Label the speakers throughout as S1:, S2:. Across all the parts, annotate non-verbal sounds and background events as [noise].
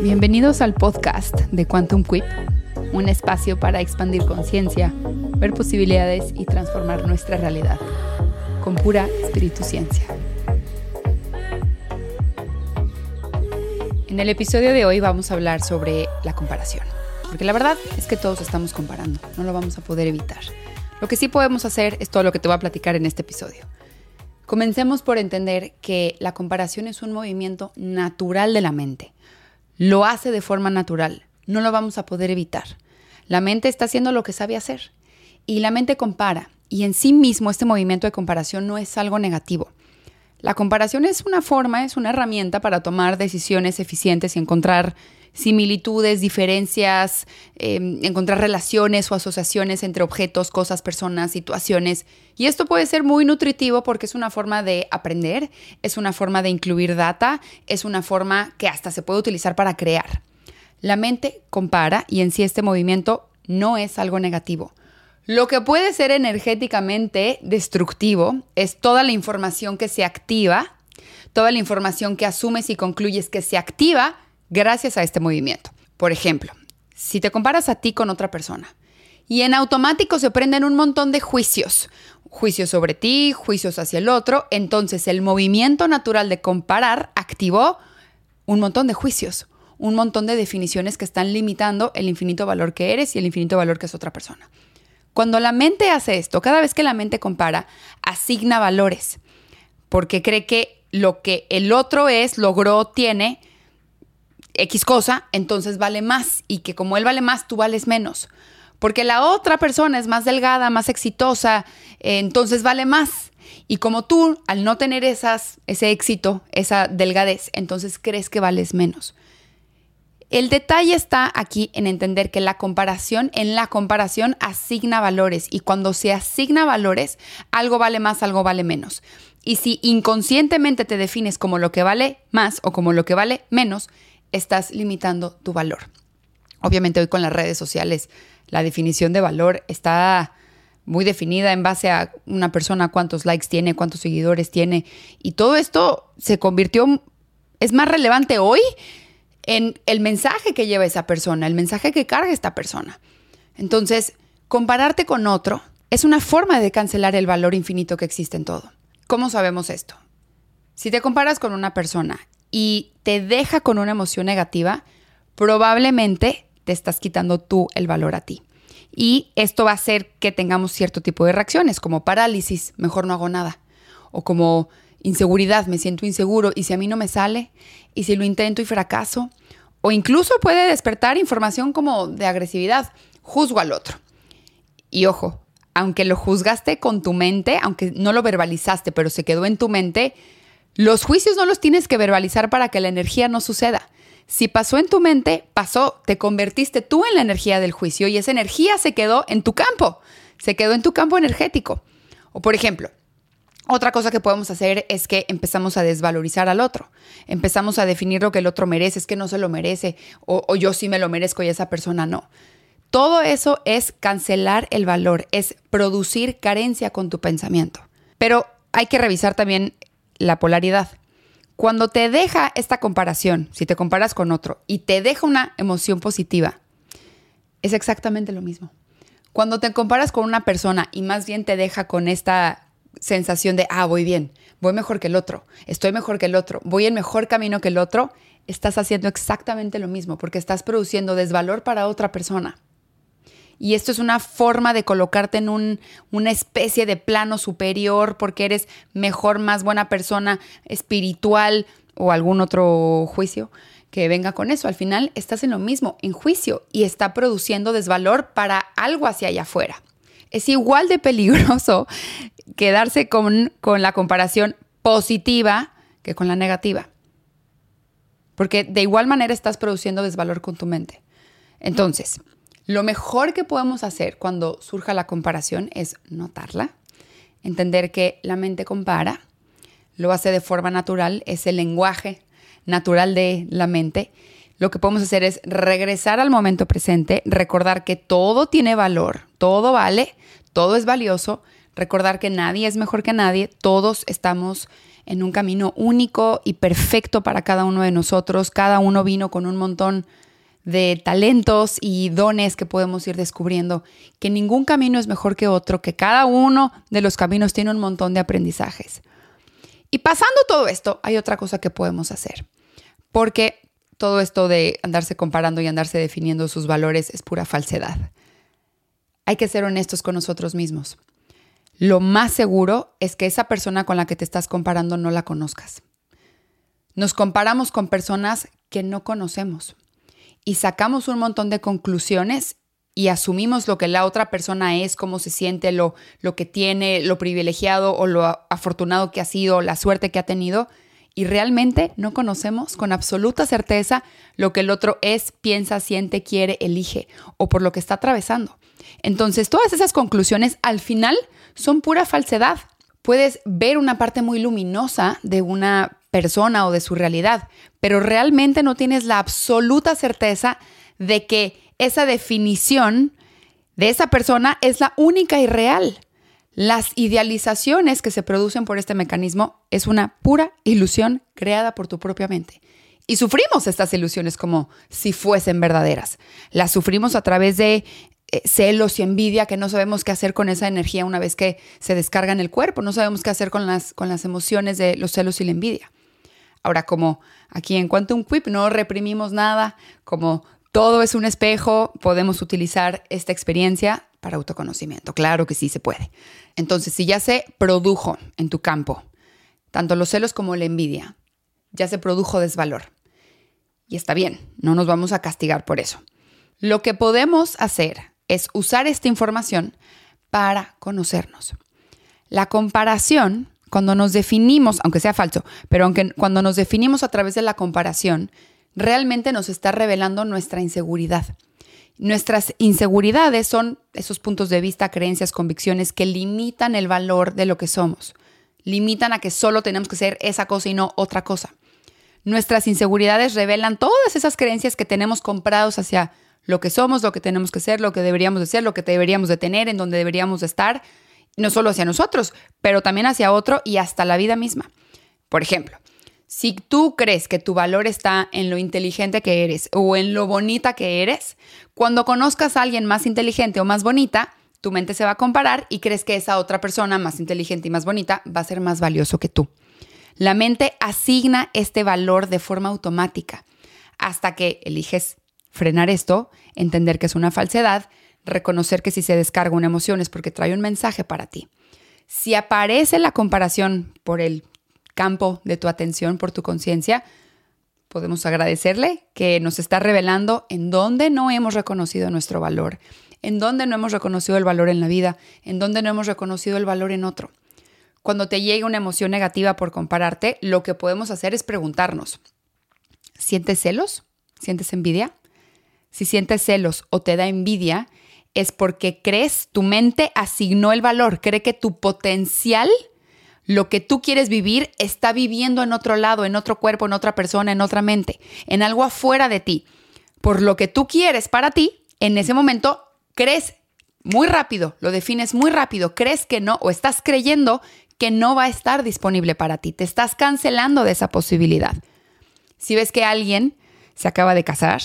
S1: Bienvenidos al podcast de Quantum Quip, un espacio para expandir conciencia, ver posibilidades y transformar nuestra realidad con pura espíritu ciencia. En el episodio de hoy vamos a hablar sobre la comparación, porque la verdad es que todos estamos comparando, no lo vamos a poder evitar. Lo que sí podemos hacer es todo lo que te voy a platicar en este episodio. Comencemos por entender que la comparación es un movimiento natural de la mente. Lo hace de forma natural, no lo vamos a poder evitar. La mente está haciendo lo que sabe hacer y la mente compara y en sí mismo este movimiento de comparación no es algo negativo. La comparación es una forma, es una herramienta para tomar decisiones eficientes y encontrar similitudes, diferencias, em, encontrar relaciones o asociaciones entre objetos, cosas, personas, situaciones. Y esto puede ser muy nutritivo porque es una forma de aprender, es una forma de incluir data, es una forma que hasta se puede utilizar para crear. La mente compara y en sí este movimiento no es algo negativo. Lo que puede ser energéticamente destructivo es toda la información que se activa, toda la información que asumes y concluyes que se activa gracias a este movimiento. Por ejemplo, si te comparas a ti con otra persona y en automático se prenden un montón de juicios, juicios sobre ti, juicios hacia el otro, entonces el movimiento natural de comparar activó un montón de juicios, un montón de definiciones que están limitando el infinito valor que eres y el infinito valor que es otra persona. Cuando la mente hace esto, cada vez que la mente compara, asigna valores, porque cree que lo que el otro es, logró, tiene, X cosa, entonces vale más y que como él vale más, tú vales menos. Porque la otra persona es más delgada, más exitosa, eh, entonces vale más. Y como tú, al no tener esas, ese éxito, esa delgadez, entonces crees que vales menos. El detalle está aquí en entender que la comparación, en la comparación asigna valores y cuando se asigna valores, algo vale más, algo vale menos. Y si inconscientemente te defines como lo que vale más o como lo que vale menos, estás limitando tu valor. Obviamente hoy con las redes sociales la definición de valor está muy definida en base a una persona, cuántos likes tiene, cuántos seguidores tiene. Y todo esto se convirtió, es más relevante hoy en el mensaje que lleva esa persona, el mensaje que carga esta persona. Entonces, compararte con otro es una forma de cancelar el valor infinito que existe en todo. ¿Cómo sabemos esto? Si te comparas con una persona y te deja con una emoción negativa, probablemente te estás quitando tú el valor a ti. Y esto va a hacer que tengamos cierto tipo de reacciones, como parálisis, mejor no hago nada, o como inseguridad, me siento inseguro, y si a mí no me sale, y si lo intento y fracaso, o incluso puede despertar información como de agresividad, juzgo al otro. Y ojo, aunque lo juzgaste con tu mente, aunque no lo verbalizaste, pero se quedó en tu mente, los juicios no los tienes que verbalizar para que la energía no suceda. Si pasó en tu mente, pasó, te convertiste tú en la energía del juicio y esa energía se quedó en tu campo, se quedó en tu campo energético. O por ejemplo, otra cosa que podemos hacer es que empezamos a desvalorizar al otro. Empezamos a definir lo que el otro merece, es que no se lo merece, o, o, yo sí me lo merezco y esa persona no. Todo eso es cancelar el valor, es producir carencia con tu pensamiento. Pero hay que revisar también la polaridad. Cuando te deja esta comparación, si te comparas con otro y te deja una emoción positiva, es exactamente lo mismo. Cuando te comparas con una persona y más bien te deja con esta sensación de, ah, voy bien, voy mejor que el otro, estoy mejor que el otro, voy en mejor camino que el otro, estás haciendo exactamente lo mismo porque estás produciendo desvalor para otra persona. Y esto es una forma de colocarte en un, una especie de plano superior porque eres mejor, más buena persona espiritual o algún otro juicio que venga con eso. Al final estás en lo mismo, en juicio, y está produciendo desvalor para algo hacia allá afuera. Es igual de peligroso [laughs] quedarse con, con la comparación positiva que con la negativa. Porque de igual manera estás produciendo desvalor con tu mente. Entonces, lo mejor que podemos hacer cuando surja la comparación es notarla, entender que la mente compara, lo hace de forma natural, es el lenguaje natural de la mente. Lo que podemos hacer es regresar al momento presente, recordar que todo tiene valor, todo vale, todo es valioso, recordar que nadie es mejor que nadie, todos estamos en un camino único y perfecto para cada uno de nosotros, cada uno vino con un montón de talentos y dones que podemos ir descubriendo, que ningún camino es mejor que otro, que cada uno de los caminos tiene un montón de aprendizajes. Y pasando todo esto, hay otra cosa que podemos hacer, porque todo esto de andarse comparando y andarse definiendo sus valores es pura falsedad. Hay que ser honestos con nosotros mismos. Lo más seguro es que esa persona con la que te estás comparando no la conozcas. Nos comparamos con personas que no conocemos y sacamos un montón de conclusiones y asumimos lo que la otra persona es, cómo se siente, lo, lo que tiene, lo privilegiado o lo afortunado que ha sido, la suerte que ha tenido, y realmente no conocemos con absoluta certeza lo que el otro es, piensa, siente, quiere, elige o por lo que está atravesando. Entonces, todas esas conclusiones al final son pura falsedad. Puedes ver una parte muy luminosa de una persona o de su realidad, pero realmente no tienes la absoluta certeza de que esa definición de esa persona es la única y real. Las idealizaciones que se producen por este mecanismo es una pura ilusión creada por tu propia mente. Y sufrimos estas ilusiones como si fuesen verdaderas. Las sufrimos a través de eh, celos y envidia que no sabemos qué hacer con esa energía una vez que se descarga en el cuerpo, no sabemos qué hacer con las, con las emociones de los celos y la envidia. Ahora, como aquí en Quantum Quip no reprimimos nada, como todo es un espejo, podemos utilizar esta experiencia para autoconocimiento. Claro que sí se puede. Entonces, si ya se produjo en tu campo, tanto los celos como la envidia, ya se produjo desvalor. Y está bien, no nos vamos a castigar por eso. Lo que podemos hacer es usar esta información para conocernos. La comparación cuando nos definimos, aunque sea falso, pero aunque cuando nos definimos a través de la comparación, realmente nos está revelando nuestra inseguridad. Nuestras inseguridades son esos puntos de vista, creencias, convicciones que limitan el valor de lo que somos. Limitan a que solo tenemos que ser esa cosa y no otra cosa. Nuestras inseguridades revelan todas esas creencias que tenemos comprados hacia lo que somos, lo que tenemos que ser, lo que deberíamos de ser, lo que deberíamos de tener, en donde deberíamos de estar, no solo hacia nosotros, pero también hacia otro y hasta la vida misma. Por ejemplo, si tú crees que tu valor está en lo inteligente que eres o en lo bonita que eres, cuando conozcas a alguien más inteligente o más bonita, tu mente se va a comparar y crees que esa otra persona más inteligente y más bonita va a ser más valioso que tú. La mente asigna este valor de forma automática hasta que eliges frenar esto, entender que es una falsedad reconocer que si se descarga una emoción es porque trae un mensaje para ti. Si aparece la comparación por el campo de tu atención, por tu conciencia, podemos agradecerle que nos está revelando en dónde no hemos reconocido nuestro valor, en dónde no hemos reconocido el valor en la vida, en dónde no hemos reconocido el valor en otro. Cuando te llega una emoción negativa por compararte, lo que podemos hacer es preguntarnos, ¿sientes celos? ¿Sientes envidia? Si sientes celos o te da envidia, es porque crees, tu mente asignó el valor, cree que tu potencial, lo que tú quieres vivir, está viviendo en otro lado, en otro cuerpo, en otra persona, en otra mente, en algo afuera de ti. Por lo que tú quieres para ti, en ese momento crees muy rápido, lo defines muy rápido, crees que no o estás creyendo que no va a estar disponible para ti, te estás cancelando de esa posibilidad. Si ves que alguien se acaba de casar,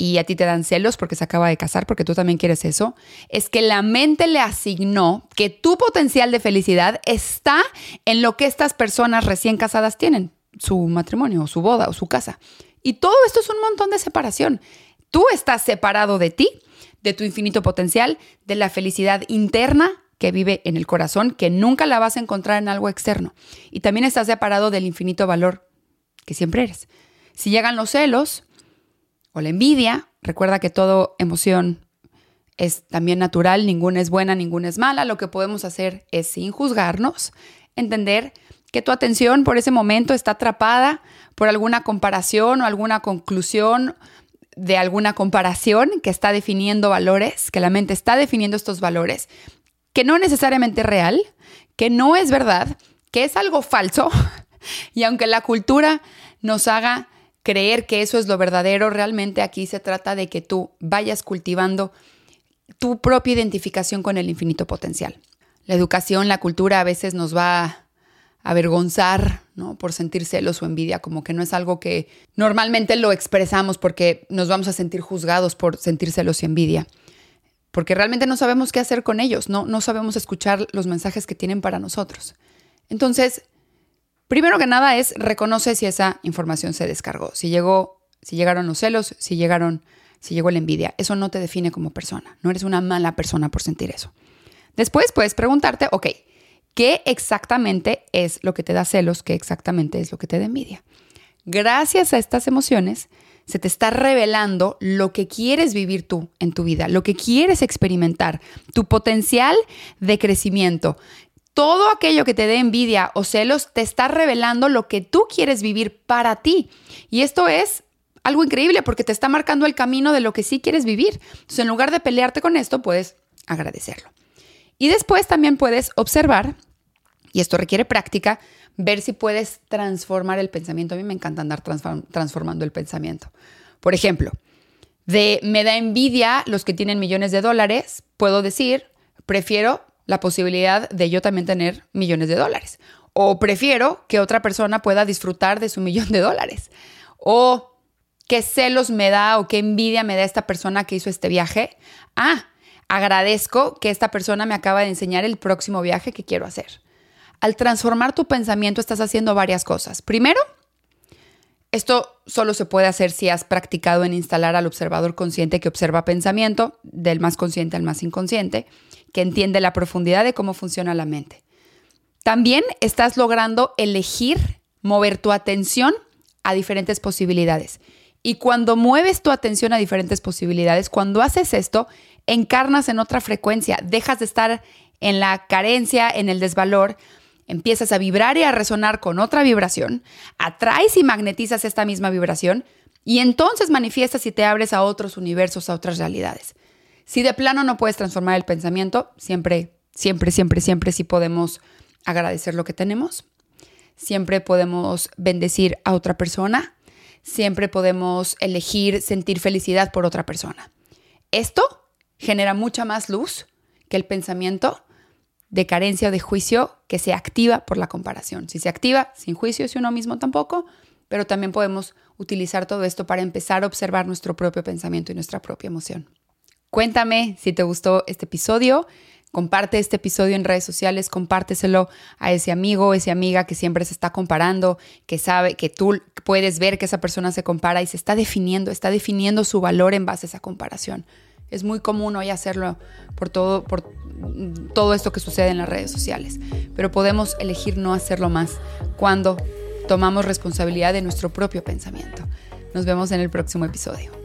S1: y a ti te dan celos porque se acaba de casar, porque tú también quieres eso, es que la mente le asignó que tu potencial de felicidad está en lo que estas personas recién casadas tienen, su matrimonio, o su boda, o su casa. Y todo esto es un montón de separación. Tú estás separado de ti, de tu infinito potencial, de la felicidad interna que vive en el corazón, que nunca la vas a encontrar en algo externo. Y también estás separado del infinito valor que siempre eres. Si llegan los celos, o la envidia. Recuerda que toda emoción es también natural, ninguna es buena, ninguna es mala. Lo que podemos hacer es, sin juzgarnos, entender que tu atención por ese momento está atrapada por alguna comparación o alguna conclusión de alguna comparación que está definiendo valores, que la mente está definiendo estos valores, que no necesariamente es real, que no es verdad, que es algo falso. [laughs] Y aunque la cultura nos haga creer que eso es lo verdadero, realmente aquí se trata de que tú vayas cultivando tu propia identificación con el infinito potencial. la educación, la cultura a veces nos va a avergonzar, ¿no? Por sentir celos o envidia, como que no es algo que normalmente lo expresamos porque nos vamos a sentir juzgados por sentir celos y envidia. Porque realmente no sabemos qué hacer con ellos, no, no sabemos escuchar los mensajes que tienen para nosotros. Entonces, primero que nada es reconoce si esa información se descargó, si llegó, si llegaron los celos, si llegaron, si llegó la envidia. Eso no te define como persona. No eres una mala persona por sentir eso. Después puedes preguntarte, ok, ¿qué exactamente es lo que te da celos? ¿Qué exactamente es lo que te da envidia? Gracias a estas emociones, se te está revelando lo que quieres vivir tú en tu vida, lo que quieres experimentar, tu potencial de crecimiento. Todo aquello que te dé envidia o celos te está revelando lo que tú quieres vivir para ti. Y esto es algo increíble porque te está marcando el camino de lo que sí quieres vivir. Entonces, en lugar de pelearte con esto, puedes agradecerlo. Y después también puedes observar, y esto requiere práctica, ver si puedes transformar el pensamiento. A mí me encanta andar transformando el pensamiento. Por ejemplo, de me da envidia los que tienen millones de dólares, puedo decir, prefiero la posibilidad de yo también tener millones de dólares. O prefiero que otra persona pueda disfrutar de su [laughs] millón de dólares. O qué celos me da o qué envidia me da esta persona que hizo este viaje. Ah, agradezco que esta persona me acaba de enseñar el próximo viaje que quiero hacer. Al transformar tu pensamiento estás haciendo varias cosas. Primero, esto solo se puede hacer si has practicado en instalar al observador consciente que observa pensamiento, del más consciente al más inconsciente, que entiende la profundidad de cómo funciona la mente. También estás logrando elegir mover tu atención a diferentes posibilidades. Y cuando mueves tu atención a diferentes posibilidades, cuando haces esto, encarnas en otra frecuencia, dejas de estar en la carencia, en el desvalor, empiezas a vibrar y a resonar con otra vibración, atraes y magnetizas esta misma vibración y entonces manifiestas y te abres a otros universos, a otras realidades. Si de plano no puedes transformar el pensamiento, siempre, siempre, siempre, siempre sí podemos agradecer lo que tenemos, siempre podemos bendecir a otra persona, siempre podemos elegir sentir felicidad por otra persona. Esto genera mucha más luz que el pensamiento de carencia o de juicio que se activa por la comparación. Si se activa sin juicio, si uno mismo tampoco, pero también podemos utilizar todo esto para empezar a observar nuestro propio pensamiento y nuestra propia emoción. Cuéntame si te gustó este episodio. Comparte este episodio en redes sociales, compárteselo a ese amigo, esa amiga que siempre se está comparando, que sabe que tú puedes ver que esa persona se compara y se está definiendo, está definiendo su valor en base a esa comparación. Es muy común hoy hacerlo por todo, por todo esto que sucede en las redes sociales, pero podemos elegir no hacerlo más cuando tomamos responsabilidad de nuestro propio pensamiento. Nos vemos en el próximo episodio.